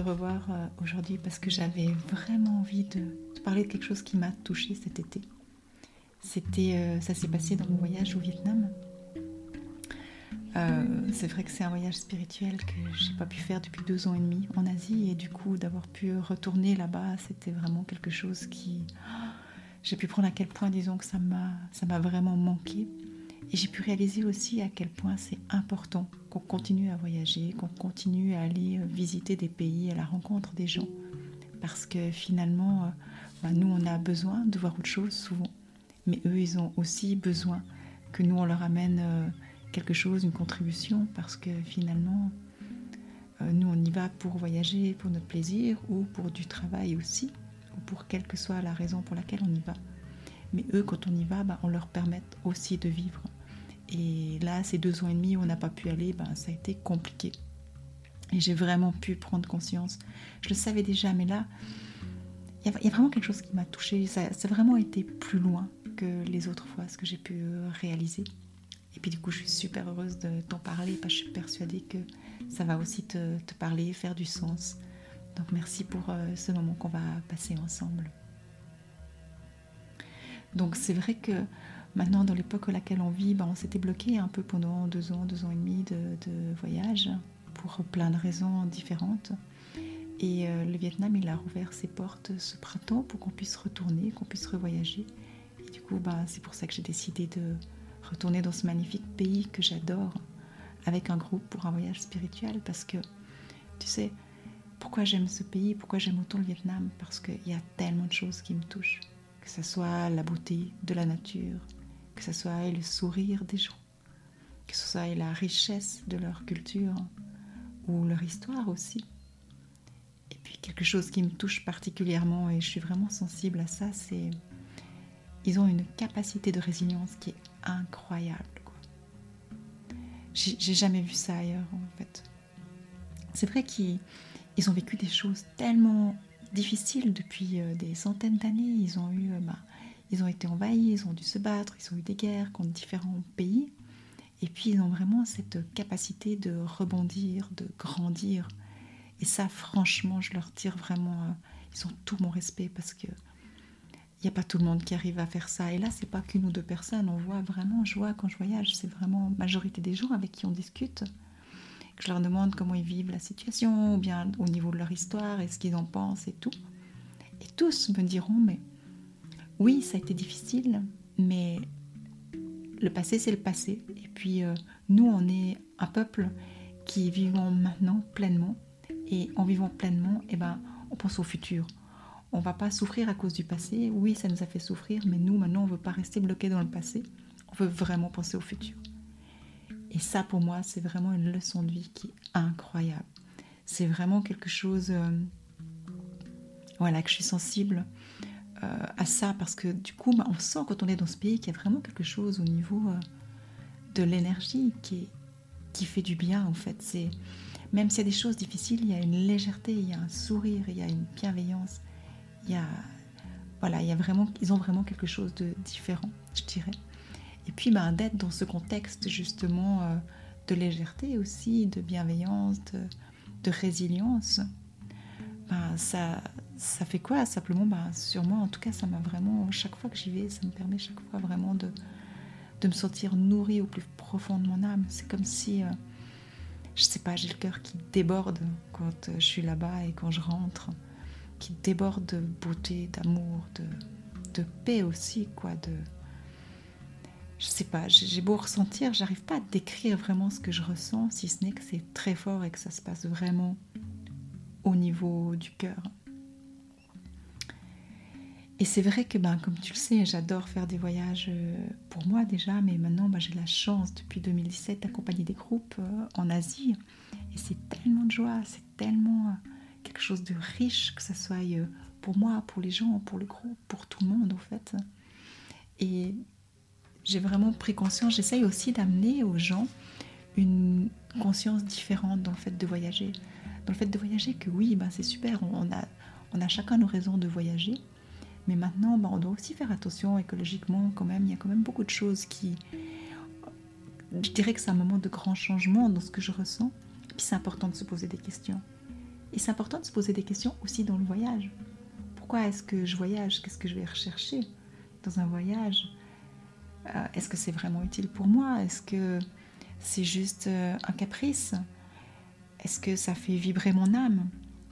revoir euh, aujourd'hui parce que j'avais vraiment envie de parler de quelque chose qui m'a touchée cet été. C'était, euh, ça s'est passé dans mon voyage au Vietnam. Euh, c'est vrai que c'est un voyage spirituel que j'ai pas pu faire depuis deux ans et demi en Asie et du coup d'avoir pu retourner là-bas, c'était vraiment quelque chose qui j'ai pu prendre à quel point disons que ça m'a vraiment manqué et j'ai pu réaliser aussi à quel point c'est important qu'on continue à voyager, qu'on continue à aller visiter des pays à la rencontre des gens. Parce que finalement euh, bah, nous on a besoin de voir autre chose souvent. Mais eux ils ont aussi besoin que nous on leur amène euh, quelque chose, une contribution, parce que finalement, euh, nous, on y va pour voyager, pour notre plaisir, ou pour du travail aussi, ou pour quelle que soit la raison pour laquelle on y va. Mais eux, quand on y va, bah, on leur permet aussi de vivre. Et là, ces deux ans et demi où on n'a pas pu aller, bah, ça a été compliqué. Et j'ai vraiment pu prendre conscience. Je le savais déjà, mais là, il y, a vraiment quelque chose qui m'a touchée. Ça, a vraiment été plus loin que les autres fois, ce que j'ai pu réaliser. Et puis du coup, je suis super heureuse de t'en parler parce que je suis persuadée que ça va aussi te, parler, faire du sens. Donc merci pour euh, ce moment qu'on va passer ensemble. Donc c'est vrai que maintenant, dans l'époque à laquelle on vit, ben, on s'était bloqué un peu pendant deux ans, deux ans et demi de, voyage pour plein de raisons différentes. Et euh, le Vietnam, il a rouvert ses portes ce printemps pour qu'on puisse retourner, qu'on puisse revoyager. Et du coup, ben, c'est pour ça que j'ai décidé de, retourner dans ce magnifique pays que j'adore avec un groupe pour un voyage spirituel parce que, tu sais, pourquoi j'aime ce pays, pourquoi j'aime autant le Vietnam? Parce qu'il y a tellement de choses qui me touchent, que ce soit la beauté de la nature, que ce soit le sourire des gens, que ce soit la richesse de leur culture ou leur histoire aussi. Et puis quelque chose qui me touche particulièrement et je suis vraiment sensible à ça, c'est ils ont une capacité de résilience qui est incroyable. J'ai jamais vu ça ailleurs en fait. C'est vrai qu'ils ont vécu des choses tellement difficiles depuis euh, des centaines d'années. Ils ont eu, euh, bah, ils ont été envahis, ils ont dû se battre, ils ont eu des guerres contre différents pays. Et puis ils ont vraiment cette capacité de rebondir, de grandir. Et ça, franchement, je leur tire vraiment. Euh, ils ont tout mon respect parce que il n'y a pas tout le monde qui arrive à faire ça. Et là, c'est pas qu'une ou deux personnes. On voit vraiment, je vois quand je voyage, c'est vraiment majorité des gens avec qui on discute. Je leur demande comment ils vivent la situation, ou bien au niveau de leur histoire, et ce qu'ils en pensent et tout. Et tous me diront, mais oui, ça a été difficile, mais le passé, c'est le passé. Et puis, euh, nous, on est un peuple qui vivons maintenant pleinement. Et en vivant pleinement, eh ben, on pense au futur on va pas souffrir à cause du passé. Oui, ça nous a fait souffrir, mais nous, maintenant, on veut pas rester bloqué dans le passé. On veut vraiment penser au futur. Et ça, pour moi, c'est vraiment une leçon de vie qui est incroyable. C'est vraiment quelque chose, euh, voilà, que je suis sensible euh, à ça parce que du coup, bah, on sent quand on est dans ce pays qu'il y a vraiment quelque chose au niveau euh, de l'énergie qui, fait du bien en fait. C'est même s'il y a des choses difficiles, il y a une légèreté, il y a un sourire, il y a une bienveillance il y a, voilà, ils ont vraiment quelque chose de différent, je dirais. Et puis ben, d'être dans ce contexte justement euh, de légèreté aussi, de bienveillance, de, résilience, ben, ça, ça fait quoi? Simplement, ben, sur moi, en tout cas, ça m'a vraiment, chaque fois que j'y vais, ça me permet chaque fois vraiment de, de me sentir nourrie au plus profond de mon âme. C'est comme si, euh, je sais pas, j'ai le cœur qui déborde quand euh, je suis là-bas et quand je rentre qui déborde de beauté, d'amour, de, de, paix aussi, quoi. De, je sais pas, j'ai beau ressentir, j'arrive pas à décrire vraiment ce que je ressens, si ce n'est que c'est très fort et que ça se passe vraiment au niveau du cœur. Et c'est vrai que, ben, comme tu le sais, j'adore faire des voyages euh, pour moi déjà, mais maintenant ben, j'ai la chance depuis 2017 d'accompagner des groupes euh, en Asie. Et c'est tellement de joie, c'est tellement quelque chose de riche, que ce soit euh, pour moi, pour les gens, pour le groupe, pour tout le monde en fait. Et j'ai vraiment pris conscience, j'essaye aussi d'amener aux gens une conscience différente dans le fait de voyager. Dans le fait de voyager, que oui, ben c'est super, on a, on a chacun nos raisons de voyager, mais maintenant, ben on doit aussi faire attention écologiquement quand même. Il y a quand même beaucoup de choses qui... Je dirais que c'est un moment de grand changement dans ce que je ressens. Et puis c'est important de se poser des questions. Et c'est important de se poser des questions aussi dans le voyage. Pourquoi est-ce que je voyage? Qu'est-ce que je vais rechercher dans un voyage? Euh, Est-ce que c'est vraiment utile pour moi? Est-ce que c'est juste euh, un caprice? Est-ce que ça fait vibrer mon âme?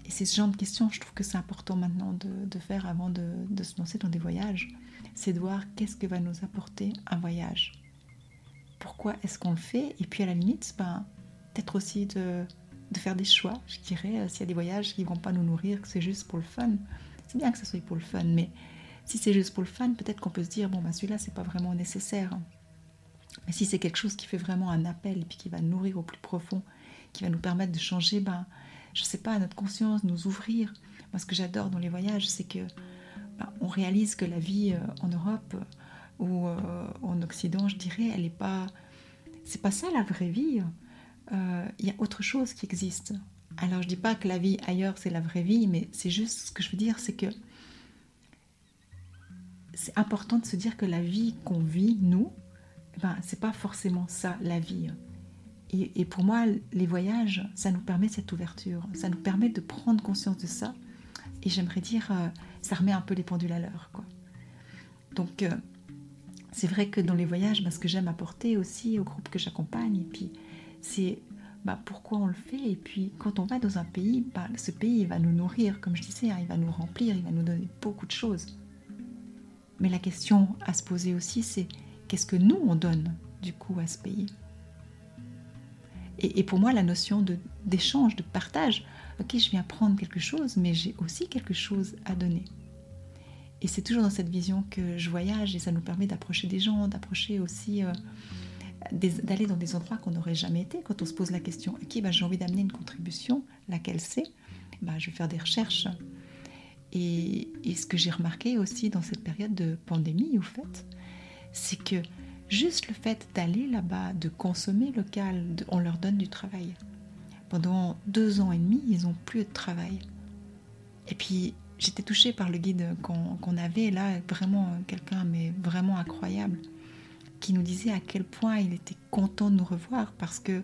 Et c'est ce genre de questions, je trouve que c'est important maintenant de, faire avant de, se lancer dans des voyages. C'est de voir qu'est-ce que va nous apporter un voyage. Pourquoi est-ce qu'on le fait? Et puis à la limite, ben, peut-être aussi de, de, faire des choix, je dirais, euh, s'il y a des voyages qui ne vont pas nous nourrir, que c'est juste pour le fun. C'est bien que ce soit pour le fun, mais si c'est juste pour le fun, peut-être qu'on peut se dire, bon, bah, celui-là, c'est pas vraiment nécessaire. Mais si c'est quelque chose qui fait vraiment un appel et puis qui va nourrir au plus profond, qui va nous permettre de changer, ben, je sais pas, notre conscience, nous ouvrir. Moi, ce que j'adore dans les voyages, c'est que ben, on réalise que la vie euh, en Europe euh, ou en Occident, je dirais, elle n'est pas, c'est pas ça la vraie vie. Euh, il y a autre chose qui existe. Alors je dis pas que la vie ailleurs c'est la vraie vie, mais c'est juste ce que je veux dire, c'est que c'est important de se dire que la vie qu'on vit nous, ben c'est pas forcément ça la vie. Et, pour moi, les voyages, ça nous permet cette ouverture, ça nous permet de prendre conscience de ça. Et j'aimerais dire, euh, ça remet un peu les pendules à l'heure, quoi. Donc euh, c'est vrai que dans les voyages, ben, ce que j'aime apporter aussi au groupe que j'accompagne, et puis c'est bah, pourquoi on le fait. Et puis quand on va dans un pays, bah, ce pays va nous nourrir, comme je disais, hein, il va nous remplir, il va nous donner beaucoup de choses. Mais la question à se poser aussi, c'est qu'est-ce que nous, on donne du coup à ce pays? Et, pour moi, la notion d'échange, de, partage, ok, je viens prendre quelque chose, mais j'ai aussi quelque chose à donner. Et c'est toujours dans cette vision que je voyage et ça nous permet d'approcher des gens, d'approcher aussi... Euh, d'aller dans des endroits qu'on n'aurait jamais été. Quand on se pose la question, ok, bah, j'ai envie d'amener une contribution, laquelle c'est? Bah, Je vais faire des recherches. Et, ce que j'ai remarqué aussi dans cette période de pandémie, au fait, c'est que juste le fait d'aller là-bas, de consommer local, on leur donne du travail. Pendant deux ans et demi, ils n'ont plus de travail. Et puis, j'étais touchée par le guide qu'on avait là, vraiment quelqu'un, mais vraiment incroyable qui nous disait à quel point il était content de nous revoir parce que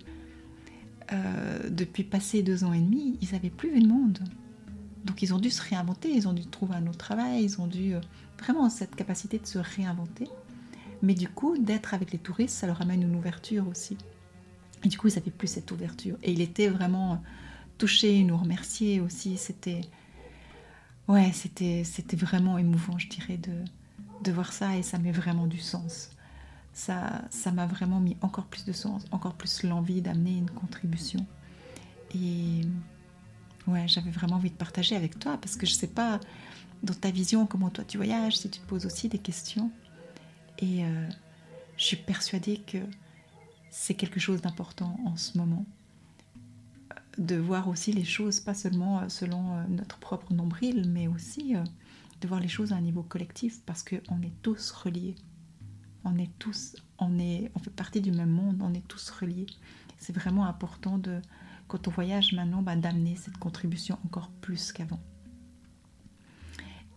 euh, depuis passé deux ans et demi, ils n'avaient plus vu de monde. Donc ils ont dû se réinventer, ils ont dû trouver un autre travail, ils ont dû euh, vraiment cette capacité de se réinventer. Mais du coup, d'être avec les touristes, ça leur amène une ouverture aussi. Et du coup, ils n'avaient plus cette ouverture. Et il était vraiment touché, nous remercier aussi. C'était, ouais, c'était, c'était vraiment émouvant, je dirais, de, de voir ça. Et ça met vraiment du sens ça, ça m'a vraiment mis encore plus de sens, encore plus l'envie d'amener une contribution. Et ouais, j'avais vraiment envie de partager avec toi parce que je sais pas dans ta vision comment toi tu voyages, si tu te poses aussi des questions. Et euh, je suis persuadée que c'est quelque chose d'important en ce moment de voir aussi les choses, pas seulement euh, selon euh, notre propre nombril, mais aussi de voir les choses à un niveau collectif parce qu'on est tous reliés on est tous, on, est, on fait partie du même monde, on est tous reliés. C'est vraiment important de, quand on voyage maintenant, bah, d'amener cette contribution encore plus qu'avant.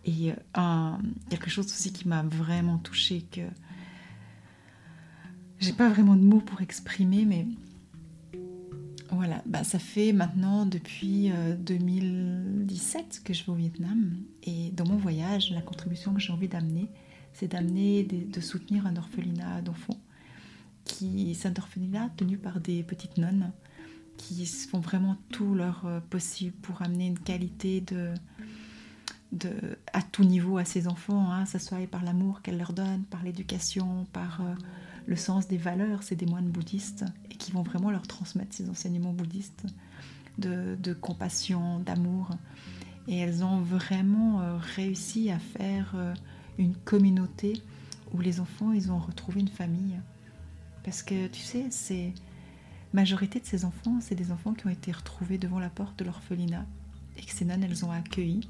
Et euh, quelque chose aussi qui m'a vraiment touchée, que j'ai pas vraiment de mots pour exprimer, mais voilà, bah, ça fait maintenant depuis 2017 euh, que je vais au Vietnam. Et dans mon voyage, la contribution que j'ai envie d'amener, c'est d'amener, de soutenir un orphelinat d'enfants. Qui, c'est un orphelinat tenu par des petites nonnes qui font vraiment tout leur euh, possible pour amener une qualité de, de, à tout niveau à ces enfants, hein, ça soit par l'amour qu'elles leur donnent, par l'éducation, par euh, le sens des valeurs. C'est des moines bouddhistes et qui vont vraiment leur transmettre ces enseignements bouddhistes de, compassion, d'amour. Et elles ont vraiment euh, réussi à faire une communauté où les enfants, ils ont retrouvé une famille. Parce que tu sais, c'est majorité de ces enfants, c'est des enfants qui ont été retrouvés devant la porte de l'orphelinat et que ces nonnes, elles ont accueilli.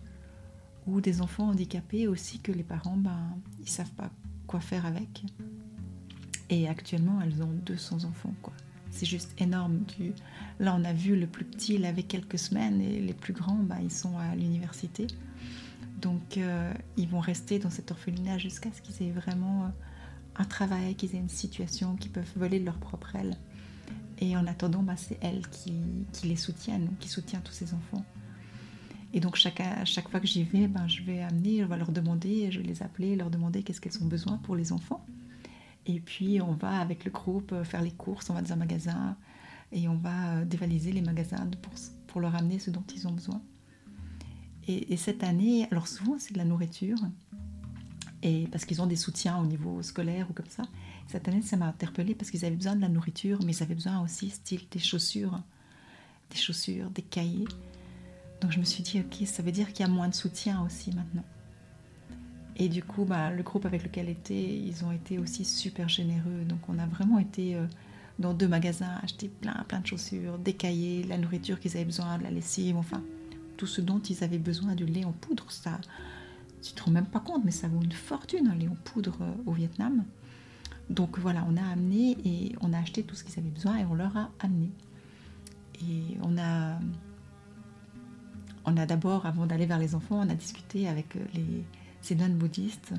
Ou des enfants handicapés aussi que les parents, ben, ils savent pas quoi faire avec. Et actuellement, elles ont 200 enfants, quoi. C'est juste énorme. Là, on a vu le plus petit, il avait quelques semaines, et les plus grands, ben, ils sont à l'université. Donc, euh, ils vont rester dans cet orphelinat jusqu'à ce qu'ils aient vraiment euh, un travail, qu'ils aient une situation, qu'ils peuvent voler de leur propre aile. Et en attendant, bah, c'est elle qui, les soutiennent, qui soutient tous ces enfants. Et donc chaque, chaque fois que j'y vais, ben, je vais amener, je vais leur demander, je vais les appeler, leur demander qu'est-ce qu'elles ont besoin pour les enfants. Et puis on va avec le groupe euh, faire les courses, on va dans un magasin et on va euh, dévaliser les magasins pour, pour leur amener ce dont ils ont besoin. Et, et cette année, alors souvent c'est de la nourriture, et parce qu'ils ont des soutiens au niveau scolaire ou comme ça. Cette année, ça m'a interpellée parce qu'ils avaient besoin de la nourriture, mais ils avaient besoin aussi, style, des chaussures, des chaussures, des cahiers. Donc je me suis dit, ok, ça veut dire qu'il y a moins de soutien aussi maintenant. Et du coup, bah, le groupe avec lequel était, ils ont été aussi super généreux. Donc on a vraiment été euh, dans deux magasins, acheter plein, plein de chaussures, des cahiers, la nourriture qu'ils avaient besoin, de la lessive, enfin tout ce dont ils avaient besoin, du lait en poudre. Ça, tu te rends même pas compte, mais ça vaut une fortune, un lait en poudre euh, au Vietnam. Donc voilà, on a amené et on a acheté tout ce qu'ils avaient besoin et on leur a amené. Et on a, on a d'abord, avant d'aller vers les enfants, on a discuté avec euh, les, ces nonnes bouddhistes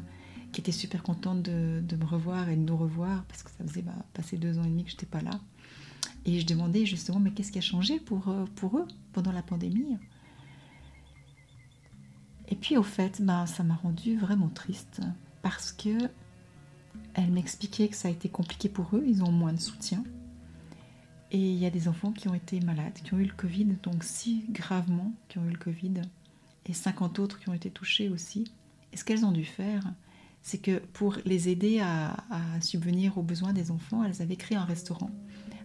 qui étaient super contentes de, me revoir et de nous revoir parce que ça faisait bah, passer deux ans et demi que je n'étais pas là. Et je demandais justement, mais qu'est-ce qui a changé pour, euh, pour eux pendant la pandémie? Et puis au fait, ben, ça m'a rendu vraiment triste parce que elle m'expliquait que ça a été compliqué pour eux, ils ont moins de soutien. Et il y a des enfants qui ont été malades, qui ont eu le Covid, donc si gravement qui ont eu le Covid, et 50 autres qui ont été touchés aussi. Et ce qu'elles ont dû faire, c'est que pour les aider à, subvenir aux besoins des enfants, elles avaient créé un restaurant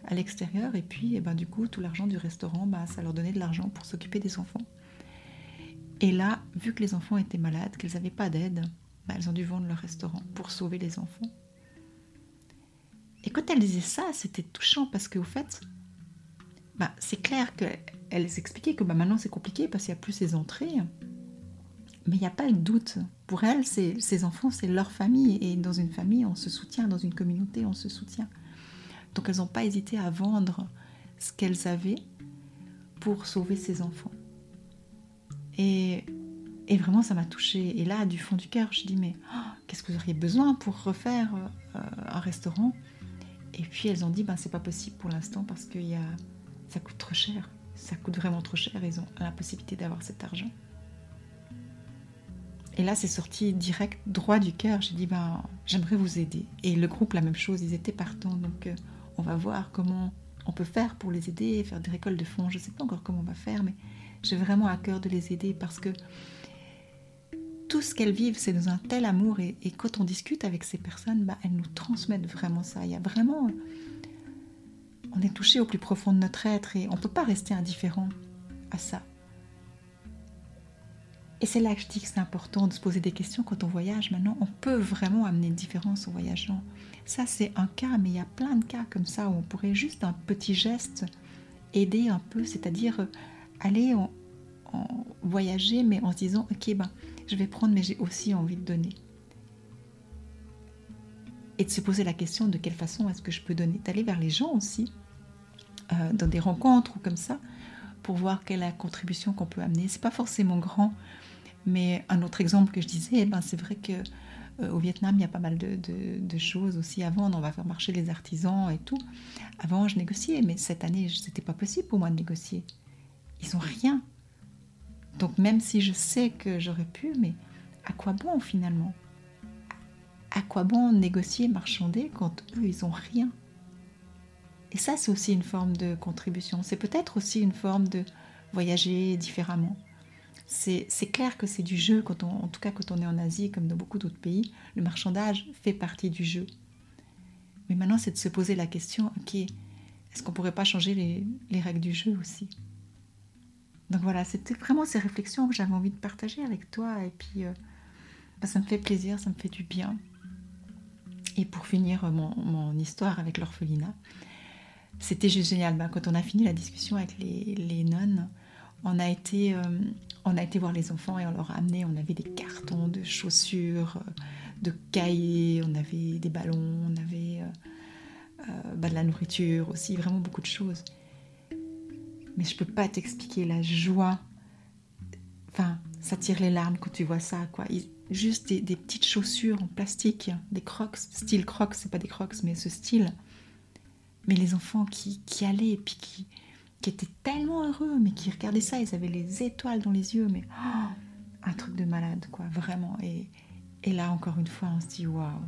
à l'extérieur, et puis et ben, du coup, tout l'argent du restaurant, ben, ça leur donnait de l'argent pour s'occuper des enfants. Et là, vu que les enfants étaient malades, qu'elles n'avaient pas d'aide, bah, elles ont dû vendre leur restaurant pour sauver les enfants. Et quand elles disaient ça, c'était touchant parce qu'au fait, bah, c'est clair qu'elles expliquaient que bah, maintenant c'est compliqué parce qu'il n'y a plus ces entrées. Mais il n'y a pas de doute. Pour elles, ces enfants, c'est leur famille. Et dans une famille, on se soutient. Dans une communauté, on se soutient. Donc elles n'ont pas hésité à vendre ce qu'elles avaient pour sauver ces enfants. Et, vraiment, ça m'a touchée. Et là, du fond du cœur, je dis, mais oh, qu'est-ce que vous auriez besoin pour refaire euh, un restaurant? Et puis elles ont dit, ben, c'est pas possible pour l'instant parce que ça coûte trop cher. Ça coûte vraiment trop cher. Ils ont l'impossibilité d'avoir cet argent. Et là, c'est sorti direct, droit du cœur. J'ai dit, ben, j'aimerais vous aider. Et le groupe, la même chose, ils étaient partants. Donc, euh, on va voir comment on peut faire pour les aider, faire des récoltes de fonds. Je ne sais pas encore comment on va faire, mais j'ai vraiment à cœur de les aider parce que tout ce qu'elles vivent, c'est dans un tel amour. Et, quand on discute avec ces personnes, bah, elles nous transmettent vraiment ça. Il y a vraiment. On est touché au plus profond de notre être et on ne peut pas rester indifférent à ça. Et c'est là que je dis que c'est important de se poser des questions quand on voyage. Maintenant, on peut vraiment amener une différence en voyageant. Ça, c'est un cas, mais il y a plein de cas comme ça où on pourrait juste un petit geste aider un peu, c'est-à-dire aller en, voyager, mais en se disant, ok, ben, je vais prendre, mais j'ai aussi envie de donner. Et de se poser la question de quelle façon est-ce que je peux donner, d'aller vers les gens aussi, euh, dans des rencontres ou comme ça, pour voir quelle est la contribution qu'on peut amener. C'est pas forcément grand, mais un autre exemple que je disais, eh ben, c'est vrai que euh, au Vietnam, il y a pas mal de, choses aussi avant. On va faire marcher les artisans et tout. Avant, je négociais, mais cette année, c'était pas possible pour moi de négocier ils ont rien. Donc même si je sais que j'aurais pu, mais à quoi bon finalement? À quoi bon négocier, marchander quand eux, ils ont rien? Et ça, c'est aussi une forme de contribution. C'est peut-être aussi une forme de voyager différemment. C'est clair que c'est du jeu, quand on, en tout cas quand on est en Asie, comme dans beaucoup d'autres pays, le marchandage fait partie du jeu. Mais maintenant, c'est de se poser la question, ok, est-ce qu'on pourrait pas changer les règles du jeu aussi? Donc voilà, c'était vraiment ces réflexions que j'avais envie de partager avec toi. Et puis, euh, bah, ça me fait plaisir, ça me fait du bien. Et pour finir euh, mon, histoire avec l'orphelinat, c'était juste génial. Bah, quand on a fini la discussion avec les, nonnes, on a, été, euh, on a été voir les enfants et on leur a amené, on avait des cartons de chaussures, de cahiers, on avait des ballons, on avait bah, de la nourriture aussi, vraiment beaucoup de choses mais je peux pas t'expliquer la joie. Enfin, ça tire les larmes quand tu vois ça, quoi. Juste des, petites chaussures en plastique, des crocs, style crocs, c'est pas des crocs, mais ce style. Mais les enfants qui, qui allaient et puis qui, qui étaient tellement heureux, mais qui regardaient ça, ils avaient les étoiles dans les yeux, mais oh, un truc de malade, quoi, vraiment. Et, et là, encore une fois, on se dit waouh,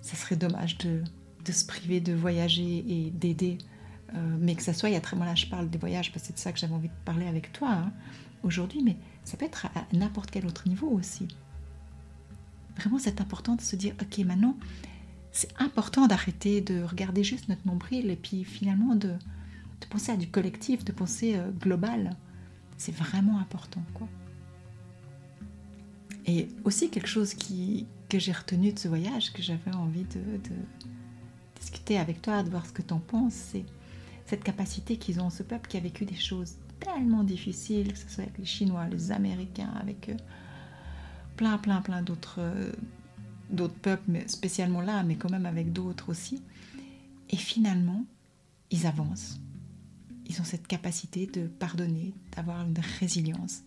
ça serait dommage de, de, se priver de voyager et d'aider, euh, mais que ça soit, il y a très là, je parle des voyages parce que c'est de ça que j'avais envie de parler avec toi hein, aujourd'hui, mais ça peut être à n'importe quel autre niveau aussi. Vraiment, c'est important de se dire ok, maintenant, c'est important d'arrêter de regarder juste notre nombril et puis finalement de, de penser à du collectif, de penser euh, global. C'est vraiment important, quoi. Et aussi quelque chose qui, que j'ai retenu de ce voyage, que j'avais envie de, discuter avec toi, de voir ce que tu en penses, c'est cette capacité qu'ils ont, ce peuple qui a vécu des choses tellement difficiles, que ce soit avec les Chinois, les Américains, avec eux, plein, plein, plein d'autres euh, d'autres peuples, mais spécialement là, mais quand même avec d'autres aussi. Et finalement, ils avancent. Ils ont cette capacité de pardonner, d'avoir une résilience.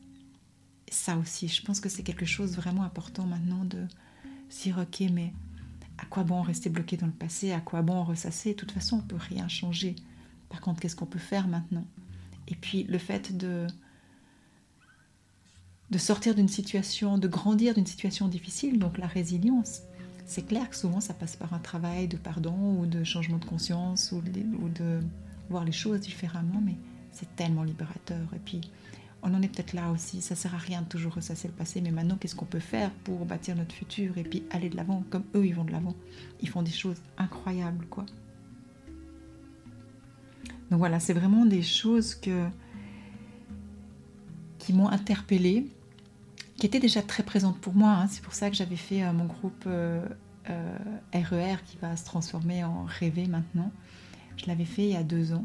ça aussi, je pense que c'est quelque chose vraiment important maintenant de se dire, ok, mais à quoi bon rester bloqué dans le passé? À quoi bon ressasser? De toute façon, on peut rien changer. Par contre, qu'est-ce qu'on peut faire maintenant? Et puis le fait de de sortir d'une situation, de grandir d'une situation difficile, donc la résilience. C'est clair que souvent ça passe par un travail de pardon ou de changement de conscience ou de, voir les choses différemment, mais c'est tellement libérateur. Et puis on en est peut-être là aussi, ça sert à rien de toujours ressasser le passé, mais maintenant qu'est-ce qu'on peut faire pour bâtir notre futur et puis aller de l'avant comme eux ils vont de l'avant? Ils font des choses incroyables quoi. Donc voilà, c'est vraiment des choses qui m'ont interpellée qui était déjà très présente pour moi. Hein. C'est pour ça que j'avais fait euh, mon groupe RER euh, euh, qui va se transformer en Rêver maintenant. Je l'avais fait il y a deux ans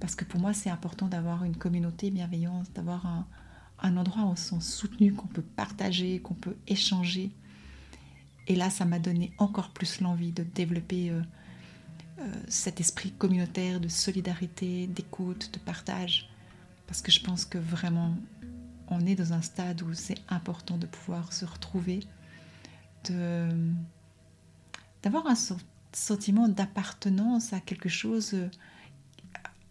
parce que pour moi c'est important d'avoir une communauté bienveillante, d'avoir un, endroit où on se sent soutenu, qu'on peut partager, qu'on peut échanger. Et là, ça m'a donné encore plus l'envie de développer cet esprit communautaire de solidarité, d'écoute, de partage. Parce que je pense que vraiment, on est dans un stade où c'est important de pouvoir se retrouver, d'avoir un sentiment d'appartenance à quelque chose,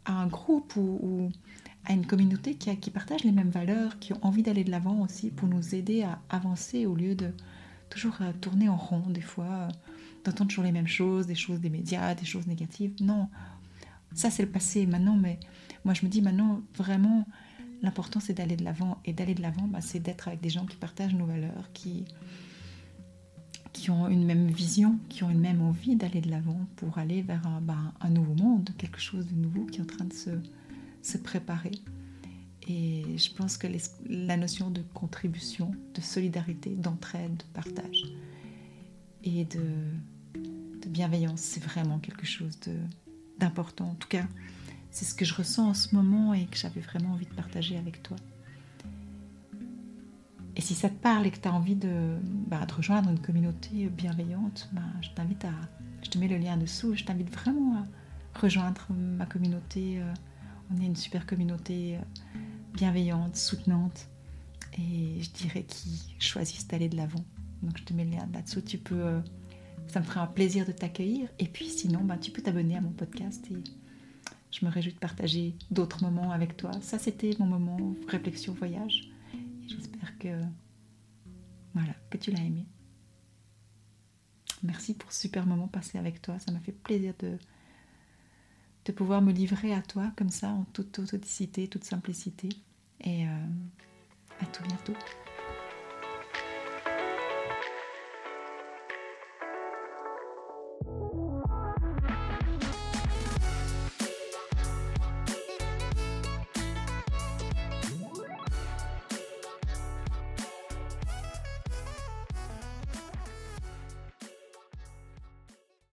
à un groupe ou, à une communauté qui, qui, partage les mêmes valeurs, qui ont envie d'aller de l'avant aussi pour nous aider à avancer au lieu de toujours euh, tourner en rond des fois, euh, d'entendre toujours les mêmes choses, des choses des médias, des choses négatives. Non, ça c'est le passé maintenant, mais moi je me dis maintenant vraiment L'important, c'est d'aller de l'avant. Et d'aller de l'avant, bah, c'est d'être avec des gens qui partagent nos valeurs, qui, qui ont une même vision, qui ont une même envie d'aller de l'avant pour aller vers un, bah, nouveau monde, quelque chose de nouveau qui est en train de se, se préparer. Et je pense que la notion de contribution, de solidarité, d'entraide, de partage et de, bienveillance, c'est vraiment quelque chose d'important. En tout cas, c'est ce que je ressens en ce moment et que j'avais vraiment envie de partager avec toi. Et si ça te parle et que tu as envie de, bah, rejoindre une communauté bienveillante, bah, je t'invite à. Je te mets le lien dessous. Je t'invite vraiment à rejoindre ma communauté. Euh, on est une super communauté euh, bienveillante, soutenante. Et je dirais qui choisissent d'aller de l'avant. Donc je te mets le lien là-dessous. Tu peux. Ça me fera un plaisir de t'accueillir. Et puis sinon, bah, tu peux t'abonner à mon podcast et je me réjouis de partager d'autres moments avec toi. Ça, c'était mon moment réflexion voyage. j'espère que voilà, que tu l'as aimé. Merci pour ce super moment passé avec toi. Ça m'a fait plaisir de, de pouvoir me livrer à toi comme ça, en toute authenticité, toute simplicité. Et euh, à tout bientôt.